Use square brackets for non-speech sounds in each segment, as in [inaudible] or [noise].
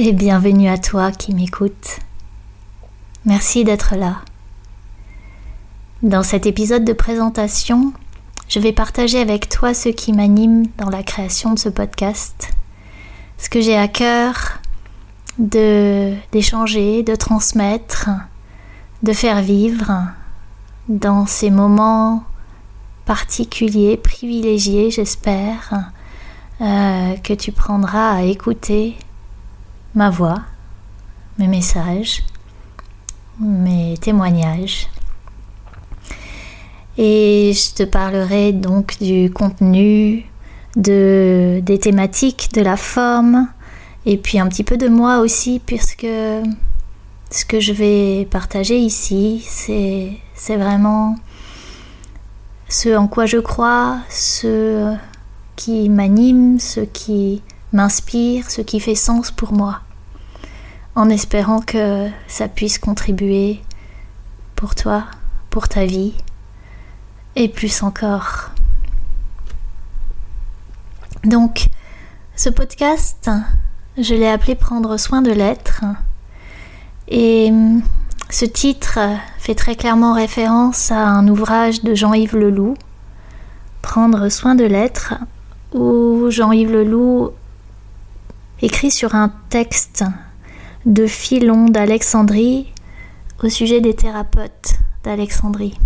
et bienvenue à toi qui m'écoutes. Merci d'être là. Dans cet épisode de présentation, je vais partager avec toi ce qui m'anime dans la création de ce podcast, ce que j'ai à cœur de d'échanger, de transmettre, de faire vivre dans ces moments particuliers, privilégiés, j'espère, euh, que tu prendras à écouter ma voix, mes messages, mes témoignages. Et je te parlerai donc du contenu, de, des thématiques, de la forme, et puis un petit peu de moi aussi, puisque ce que je vais partager ici, c'est vraiment ce en quoi je crois, ce qui m'anime, ce qui m'inspire, ce qui fait sens pour moi, en espérant que ça puisse contribuer pour toi, pour ta vie, et plus encore. Donc, ce podcast, je l'ai appelé Prendre soin de l'être, et ce titre fait très clairement référence à un ouvrage de Jean-Yves Leloup, Prendre soin de l'être, où Jean-Yves Leloup écrit sur un texte de Philon d'Alexandrie au sujet des thérapeutes d'Alexandrie.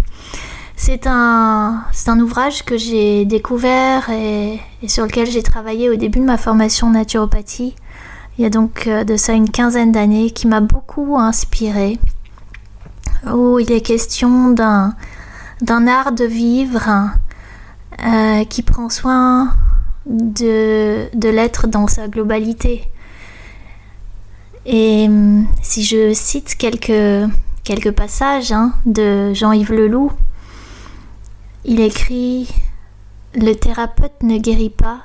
C'est un, un, ouvrage que j'ai découvert et, sur lequel j'ai travaillé au début de ma formation naturopathie, il y a donc euh, de ça une quinzaine d'années, qui m'a beaucoup inspiré, où il est question d'un art de vivre euh, qui prend soin de, l'être dans sa globalité. Et hum, si je cite quelques, passages hein, de Jean-Yves Leloup, il écrit Le thérapeute ne guérit pas,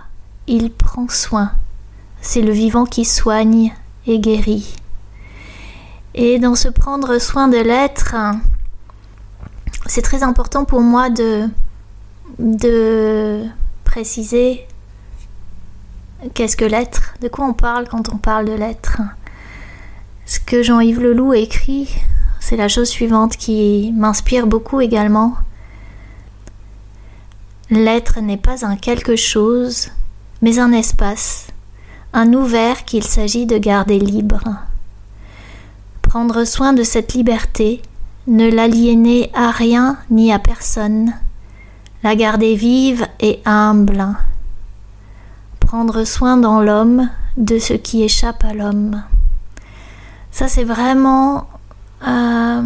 il prend soin. C'est le vivant qui soigne et guérit. Et dans ce prendre soin de l'être, c'est très important pour moi de préciser Qu'est-ce que l'être? De quoi on parle quand on parle de l'être? Ce que Jean-Yves Leloup écrit, c'est la chose suivante qui m'inspire beaucoup également. L'être n'est pas un quelque chose, mais un espace, un ouvert qu'il s'agit de garder libre. Prendre soin de cette liberté, ne l'aliéner à rien ni à personne, la garder vive et humble prendre soin dans l'homme de ce qui échappe à l'homme. Ça, c'est vraiment euh,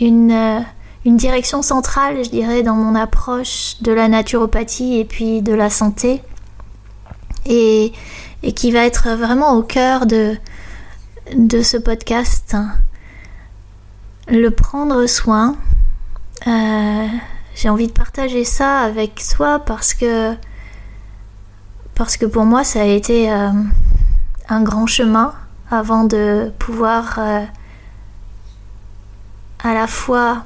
une, euh, une direction centrale, je dirais, dans mon approche de la naturopathie et puis de la santé. Et, et qui va être vraiment au cœur de, de ce podcast. Le prendre soin. Euh, j'ai envie de partager ça avec toi parce que parce que pour moi ça a été euh, un grand chemin avant de pouvoir euh, à la fois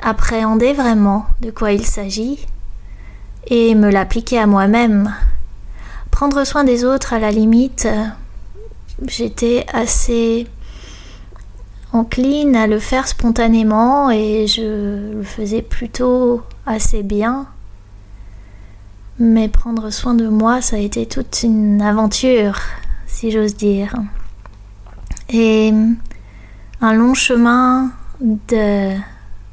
appréhender vraiment de quoi il s'agit et me l'appliquer à moi-même. Prendre soin des autres, à la limite, euh, j'étais assez encline à le faire spontanément et je le faisais plutôt assez bien. Mais prendre soin de moi, ça a été toute une aventure, si j'ose dire. Et un long chemin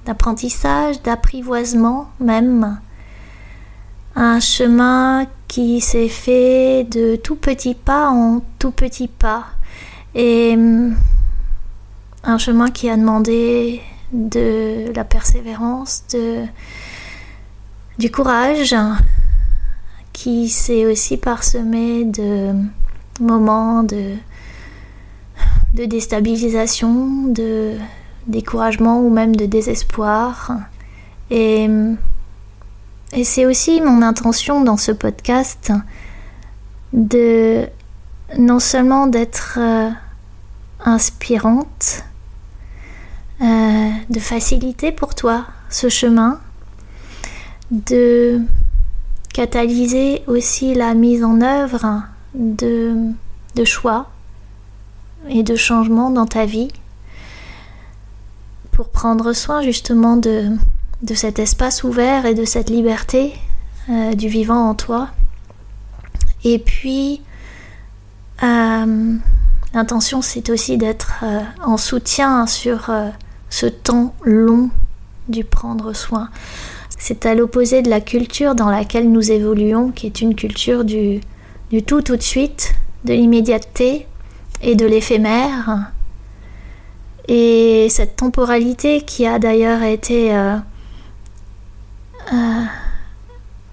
d'apprentissage, d'apprivoisement même. Un chemin qui s'est fait de tout petit pas en tout petit pas. Et un chemin qui a demandé de la persévérance, de, du courage, qui s'est aussi parsemé de, moments de, de déstabilisation, de découragement ou même de désespoir. Et, c'est aussi mon intention dans ce podcast de non seulement d'être euh, inspirante, euh, de faciliter pour toi ce chemin, de catalyser aussi la mise en œuvre de, choix et de changements dans ta vie pour prendre soin justement de, de cet espace ouvert et de cette liberté euh, du vivant en toi. Et puis, euh, l'intention, c'est aussi d'être euh, en soutien sur ce temps long du prendre soin. C'est à l'opposé de la culture dans laquelle nous évoluons, qui est une culture du, tout tout de suite, de l'immédiateté et de l'éphémère. Et cette temporalité qui a d'ailleurs été euh, euh,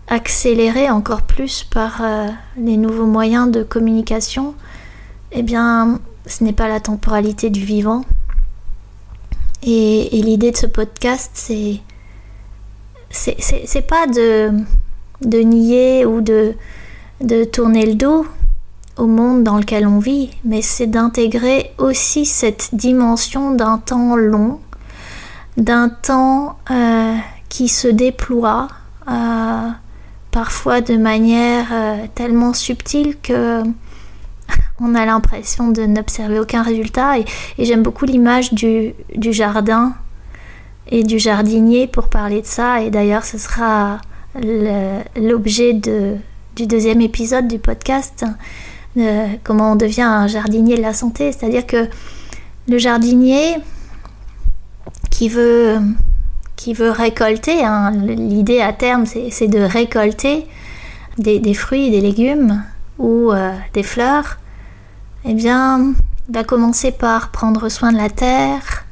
accélérée encore plus par euh, les nouveaux moyens de communication, eh bien, ce n'est pas la temporalité du vivant. Et l'idée de ce podcast, c'est c'est pas de, nier ou de, tourner le dos au monde dans lequel on vit, mais c'est d'intégrer aussi cette dimension d'un temps long, d'un temps euh, qui se déploie euh, parfois de manière euh, tellement subtile que [laughs] on a l'impression de n'observer aucun résultat. Et, j'aime beaucoup l'image du, jardin et du jardinier pour parler de ça. Et d'ailleurs, ce sera l'objet du deuxième épisode du podcast comment on devient un jardinier de la santé. C'est-à-dire que le jardinier qui veut, qui veut récolter, hein, l'idée à terme c'est de récolter des, fruits, des légumes ou euh, des fleurs, eh bien, il va commencer par prendre soin de la terre,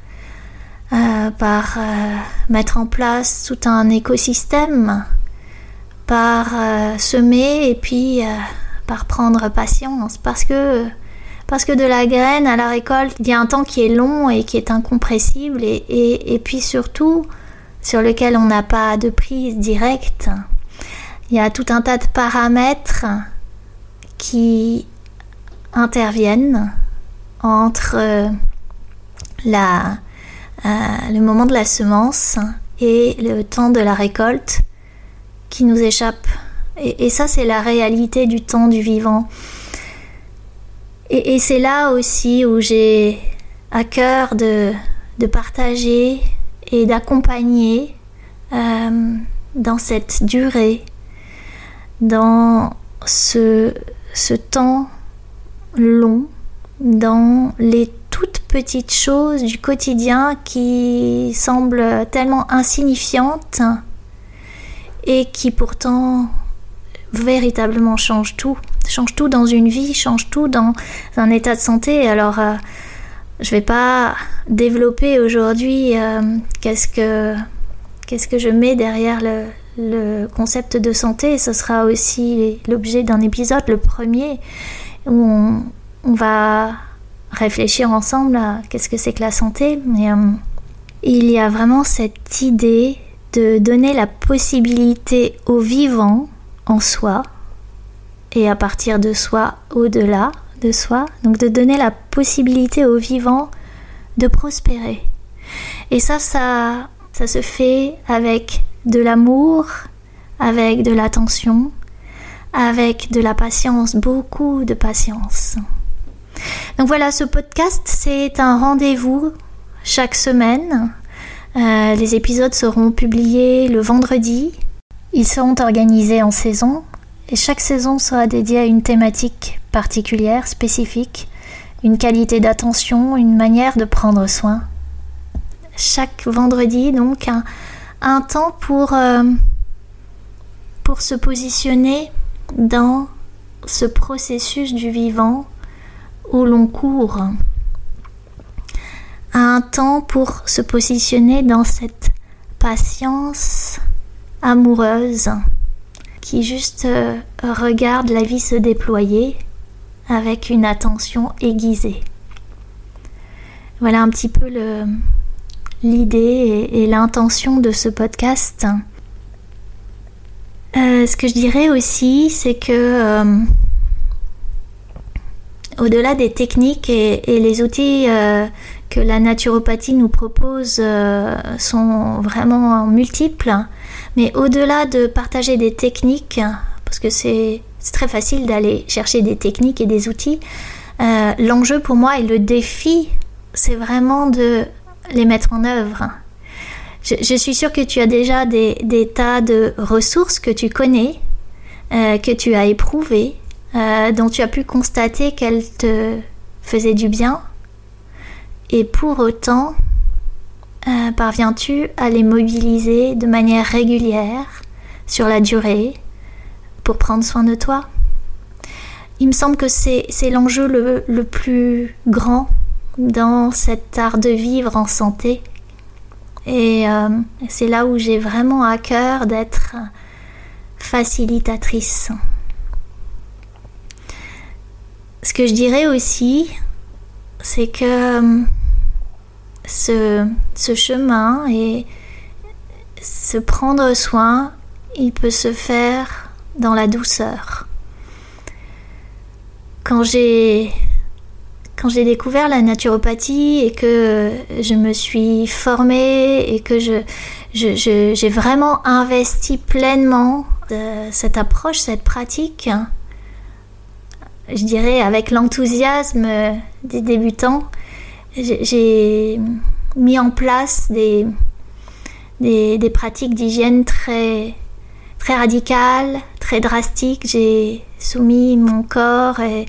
euh, par euh, mettre en place tout un écosystème, par semer et puis par prendre patience parce que parce que de la graine à la récolte, il y a un temps qui est long et qui est incompressible et, et, puis surtout sur lequel on n'a pas de prise directe. Il y a tout un tas de paramètres qui interviennent entre la, euh, le moment de la semence et le temps de la récolte qui nous échappent et, ça, c'est la réalité du temps du vivant. Et, c'est là aussi où j'ai à cœur de, partager et d'accompagner euh, dans cette durée, dans ce, ce temps long, dans les petites choses du quotidien qui semblent tellement insignifiantes et qui pourtant véritablement change tout. Change tout dans une vie, change tout dans un état de santé. Alors, je euh, je vais pas développer aujourd'hui euh, qu'est-ce que je mets derrière le, concept de santé. Ce sera aussi l'objet d'un épisode, le premier, où on va réfléchir ensemble à qu'est-ce que c'est que la santé. Mais euh, il y a vraiment cette idée de donner la possibilité aux vivants en soi et à partir de soi au-delà de soi. Donc de donner la possibilité aux vivants de prospérer. Et ça, ça, ça se fait avec de l'amour, avec de l'attention, avec de la patience, beaucoup de patience. Donc voilà, ce podcast, c'est un rendez-vous chaque semaine. Euh, les épisodes seront publiés le vendredi ils seront organisés en saison et chaque saison sera dédiée à une thématique particulière, spécifique, une qualité d'attention, une manière de prendre soin. Chaque vendredi, donc, un, temps pour, euh, pour se positionner dans ce processus du vivant où l'on court. Un temps pour se positionner dans cette patience amoureuse qui juste euh, regarde la vie se déployer avec une attention aiguisée. Voilà un petit peu l'idée et, l'intention de ce podcast. Euh, ce que je dirais aussi, c'est que euh, au-delà des techniques et, les outils euh, que la naturopathie nous propose sont vraiment multiples, mais au-delà de partager des techniques, parce que c'est très facile d'aller chercher des techniques et des outils, l'enjeu pour moi et le défi c'est vraiment de les mettre en œuvre. Je, suis sûre que tu as déjà des, tas de ressources que tu connais, euh, que tu as éprouvées, euh, dont tu as pu constater qu'elles te faisaient du bien. Et pour autant, euh, parviens-tu à les mobiliser de manière régulière, sur la durée, pour prendre soin de toi? Il me semble que c'est l'enjeu le plus grand dans cet art de vivre en santé. Et euh, c'est là où j'ai vraiment à cœur d'être facilitatrice. Ce que je dirais aussi, c'est que euh, ce, chemin et se prendre soin, il peut se faire dans la douceur. Quand j'ai découvert la naturopathie et que je me suis formée et que j'ai vraiment investi pleinement cette approche, cette pratique, je dirais avec l'enthousiasme des débutants, j'ai mis en place des, des, pratiques d'hygiène très, très radicales, très drastiques. J'ai soumis mon corps et,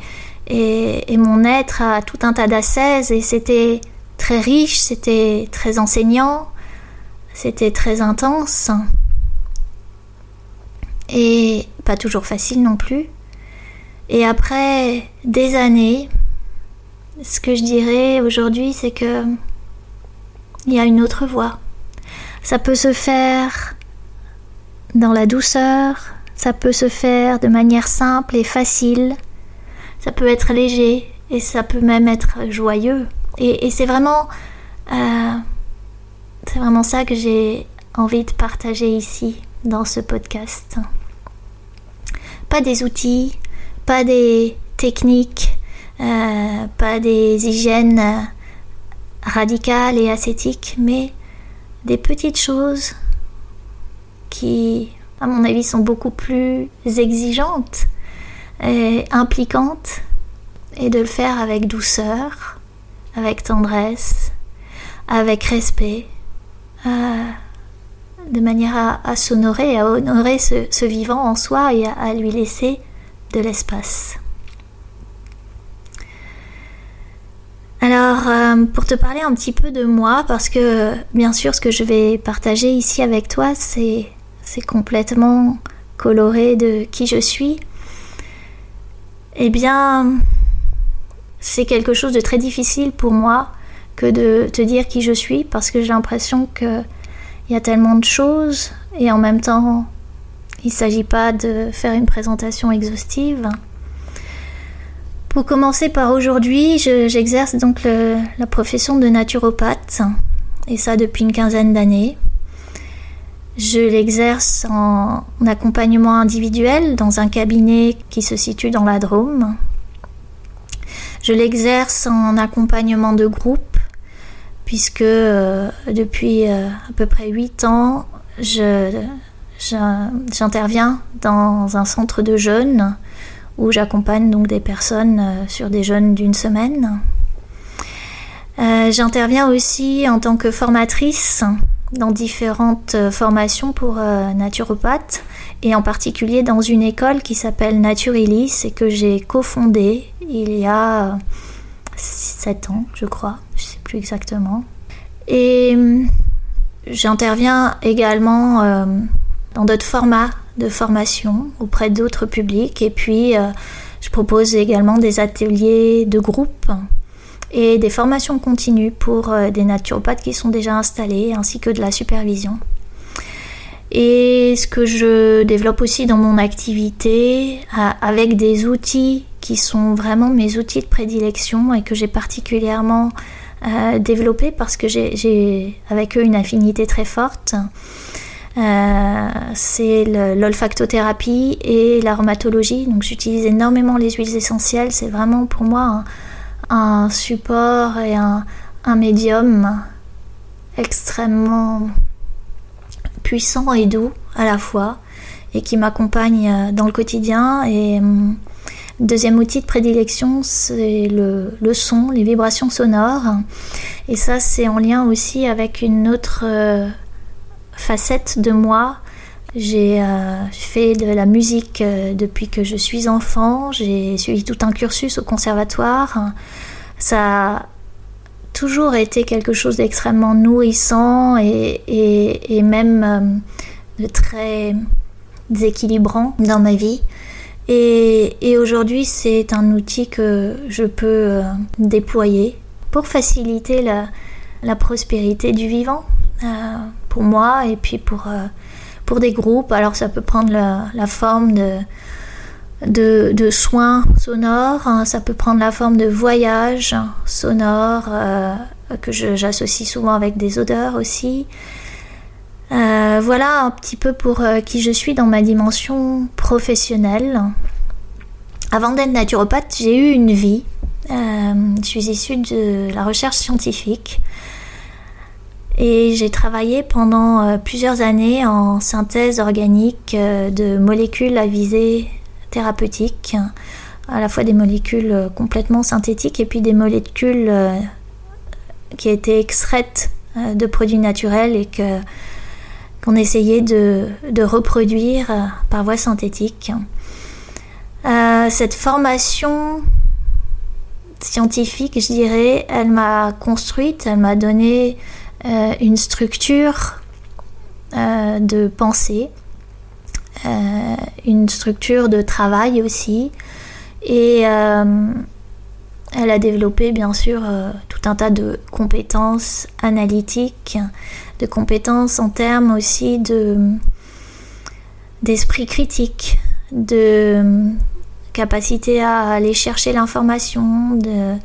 et, mon être a tout un tas d'assaise et c'était très riche, c'était très enseignant, c'était très intense et pas toujours facile non plus. Et après des années, ce que je dirais aujourd'hui, c'est que il y a une autre voie. Ça peut se faire dans la douceur, ça peut se faire de manière simple et facile ça peut être léger et ça peut même être joyeux. Et, c'est vraiment, euh, c'est vraiment ça que j'ai envie de partager ici dans ce podcast. Pas des outils, pas des techniques, euh, pas des hygiènes radicales et ascétiques, mais des petites choses qui, à mon avis, sont beaucoup plus exigeantes impliquante et de le faire avec douceur, avec tendresse, avec respect, euh, de manière à, s'honorer, à honorer ce, vivant en soi et à, lui laisser de l'espace. Alors, euh, pour te parler un petit peu de moi, parce que bien sûr, ce que je vais partager ici avec toi, c'est complètement coloré de qui je suis. Eh bien, c'est quelque chose de très difficile pour moi que de te dire qui je suis parce que j'ai l'impression qu'il y a tellement de choses et en même temps, il ne s'agit pas de faire une présentation exhaustive. Pour commencer par aujourd'hui, j'exerce donc la profession de naturopathe et ça depuis une quinzaine d'années. Je l'exerce en accompagnement individuel dans un cabinet qui se situe dans la Drôme. Je l'exerce en accompagnement de groupe puisque euh, depuis euh, à peu près 8 ans, j'interviens dans un centre de jeunes où j'accompagne donc des personnes euh, sur des jeunes d'une semaine. j'interviens aussi en tant que formatrice dans différentes euh, formations pour euh, naturopathes et en particulier dans une école qui s'appelle Naturilis et que j'ai cofondée il y a 7 ans, je crois, je ne sais plus exactement. Et euh, j'interviens également dans d'autres formats de formation auprès d'autres publics et puis je propose également des ateliers de groupe et des formations continues pour euh, des naturopathes qui sont déjà installés, ainsi que de la supervision. et ce que je développe aussi dans mon activité avec des outils qui sont vraiment mes outils de prédilection et que j'ai particulièrement euh, développés parce que j'ai avec eux une affinité très forte. Euh, c'est l'olfactothérapie et l'aromatologie. Donc j'utilise énormément les huiles essentielles. C'est vraiment pour moi un, support et un, médium extrêmement puissant et doux à la fois et qui m'accompagne euh, dans le quotidien. Et hum, deuxième outil de prédilection, c'est le, son, les vibrations sonores. Et ça, c'est en lien aussi avec une autre euh, facette de moi. J'ai euh, fait de la musique depuis que je suis enfant. J'ai suivi tout un cursus au conservatoire. Ça toujours été quelque chose d'extrêmement nourrissant et, même euh, de très déséquilibrant dans ma vie. Et, aujourd'hui, c'est un outil que je peux euh, déployer pour faciliter la, prospérité du vivant euh, pour moi et puis pour, pour des groupes. Alors ça peut prendre la, forme de de, soins sonores, hein. ça peut prendre la forme de voyages sonores euh, que j'associe souvent avec des odeurs aussi. Euh, voilà un petit peu pour euh, qui je suis dans ma dimension professionnelle. Avant d'être naturopathe, j'ai eu une vie. je suis issue de la recherche scientifique et j'ai travaillé pendant plusieurs années en synthèse organique de molécules à visée thérapeutiques, à la fois des molécules euh, complètement synthétiques et puis des molécules euh, qui étaient extraites euh, de produits naturels et que qu'on essayait de, reproduire par voie synthétique. cette formation scientifique, je dirais, elle m'a construite, elle m'a donné une structure de pensée euh, une structure de travail aussi. Et euh, elle a développé bien sûr euh, tout un tas de compétences analytiques, de compétences en termes aussi de d'esprit critique, de capacité à aller chercher l'information, de,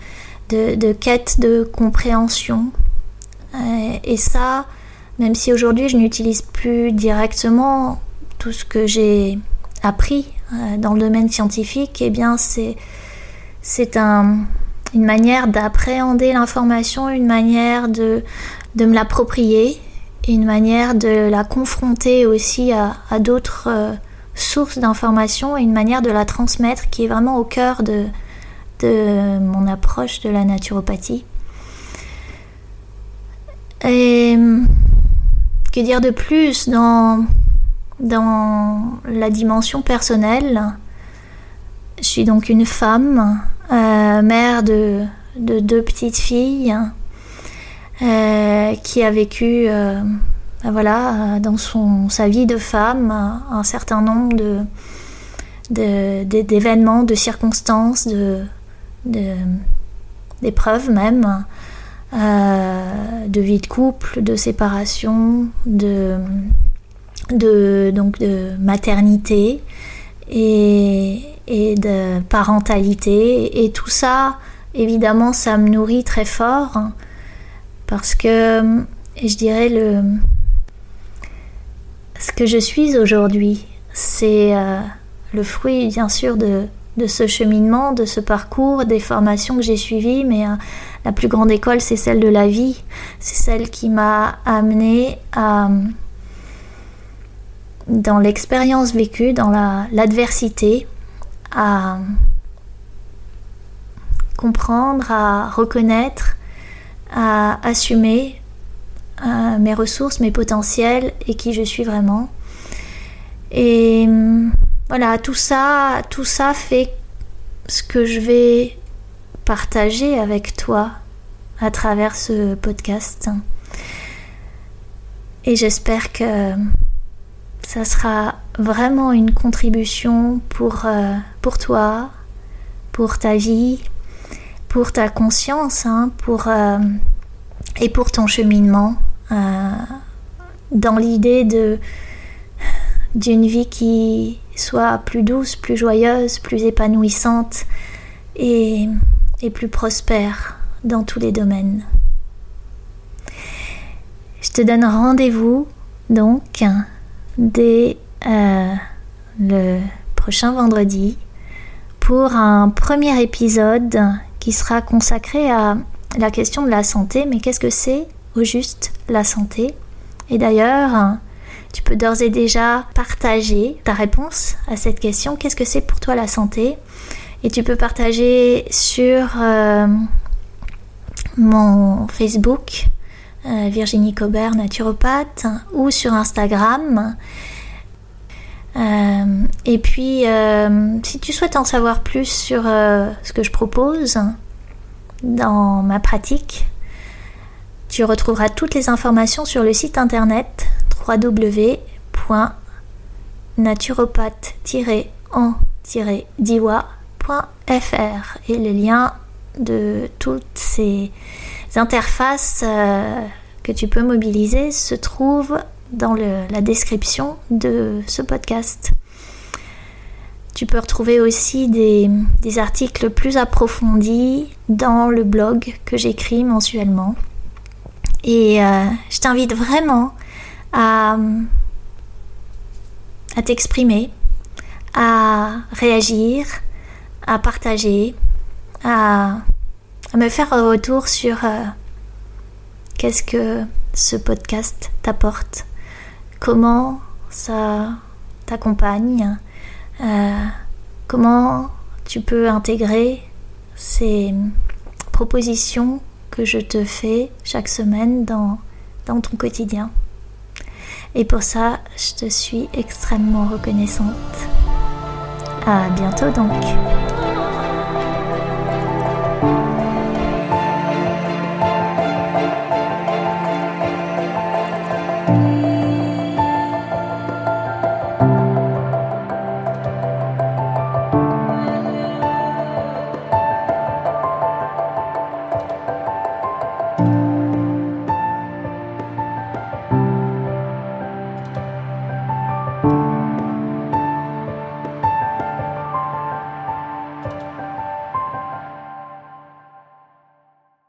de, quête de compréhension. Et ça, même si aujourd'hui je n'utilise plus directement tout ce que j'ai appris euh, dans le domaine scientifique, eh bien c'est c'est un, une manière d'appréhender l'information, une manière de, de me l'approprier, une manière de la confronter aussi à, à d'autres euh, sources d'informations et une manière de la transmettre qui est vraiment au cœur de, de mon approche de la naturopathie. Et que dire de plus dans dans la dimension personnelle, je suis donc une femme, euh, mère de, deux petites filles, euh, qui a vécu, euh, voilà, dans son, sa vie de femme, un certain nombre de, d'événements, de, circonstances, de, d'épreuves même, de vie de couple, de séparation, de de, donc de maternité et, et de parentalité. Et tout ça, évidemment, ça me nourrit très fort parce que je dirais le ce que je suis aujourd'hui, c'est euh, le fruit bien sûr de, de, ce cheminement, de ce parcours, des formations que j'ai suivies, mais euh, la plus grande école, c'est celle de la vie. C'est celle qui m'a amené à dans l'expérience vécue, dans l'adversité, à comprendre, à reconnaître, à assumer euh, mes ressources, mes potentiels et qui je suis vraiment. Et voilà, tout ça, tout ça fait ce que je vais partager avec toi à travers ce podcast. Et j'espère que ça sera vraiment une contribution pour, euh, toi, pour ta vie, pour ta conscience, hein, pour, euh, et pour ton cheminement, euh, dans l'idée de, d'une vie qui soit plus douce, plus joyeuse, plus épanouissante et, plus prospère dans tous les domaines. Je te donne rendez-vous donc dès euh, le prochain vendredi pour un premier épisode qui sera consacré à la question de la santé. Mais qu'est-ce que c'est au juste la santé? Et d'ailleurs, tu peux d'ores et déjà partager ta réponse à cette question. Qu'est-ce que c'est pour toi la santé? Et tu peux partager sur euh, mon Facebook, euh, Virginie Cobert, naturopathe, ou sur Instagram. Euh, et puis, si tu souhaites en savoir plus sur ce que je propose dans ma pratique, tu retrouveras toutes les informations sur le site internet www.naturopathe-en-diwa.fr et les liens de toutes ces interfaces euh, que tu peux mobiliser se trouvent dans la description de ce podcast. Tu peux retrouver aussi des, articles plus approfondis dans le blog que j'écris mensuellement. Et euh, je t'invite vraiment à, t'exprimer, à réagir, à partager, à, me faire un retour sur euh, qu'est-ce que ce podcast t'apporte, comment ça t'accompagne, euh, comment tu peux intégrer ces propositions que je te fais chaque semaine dans ton quotidien. Et pour ça, je te suis extrêmement reconnaissante. À bientôt donc.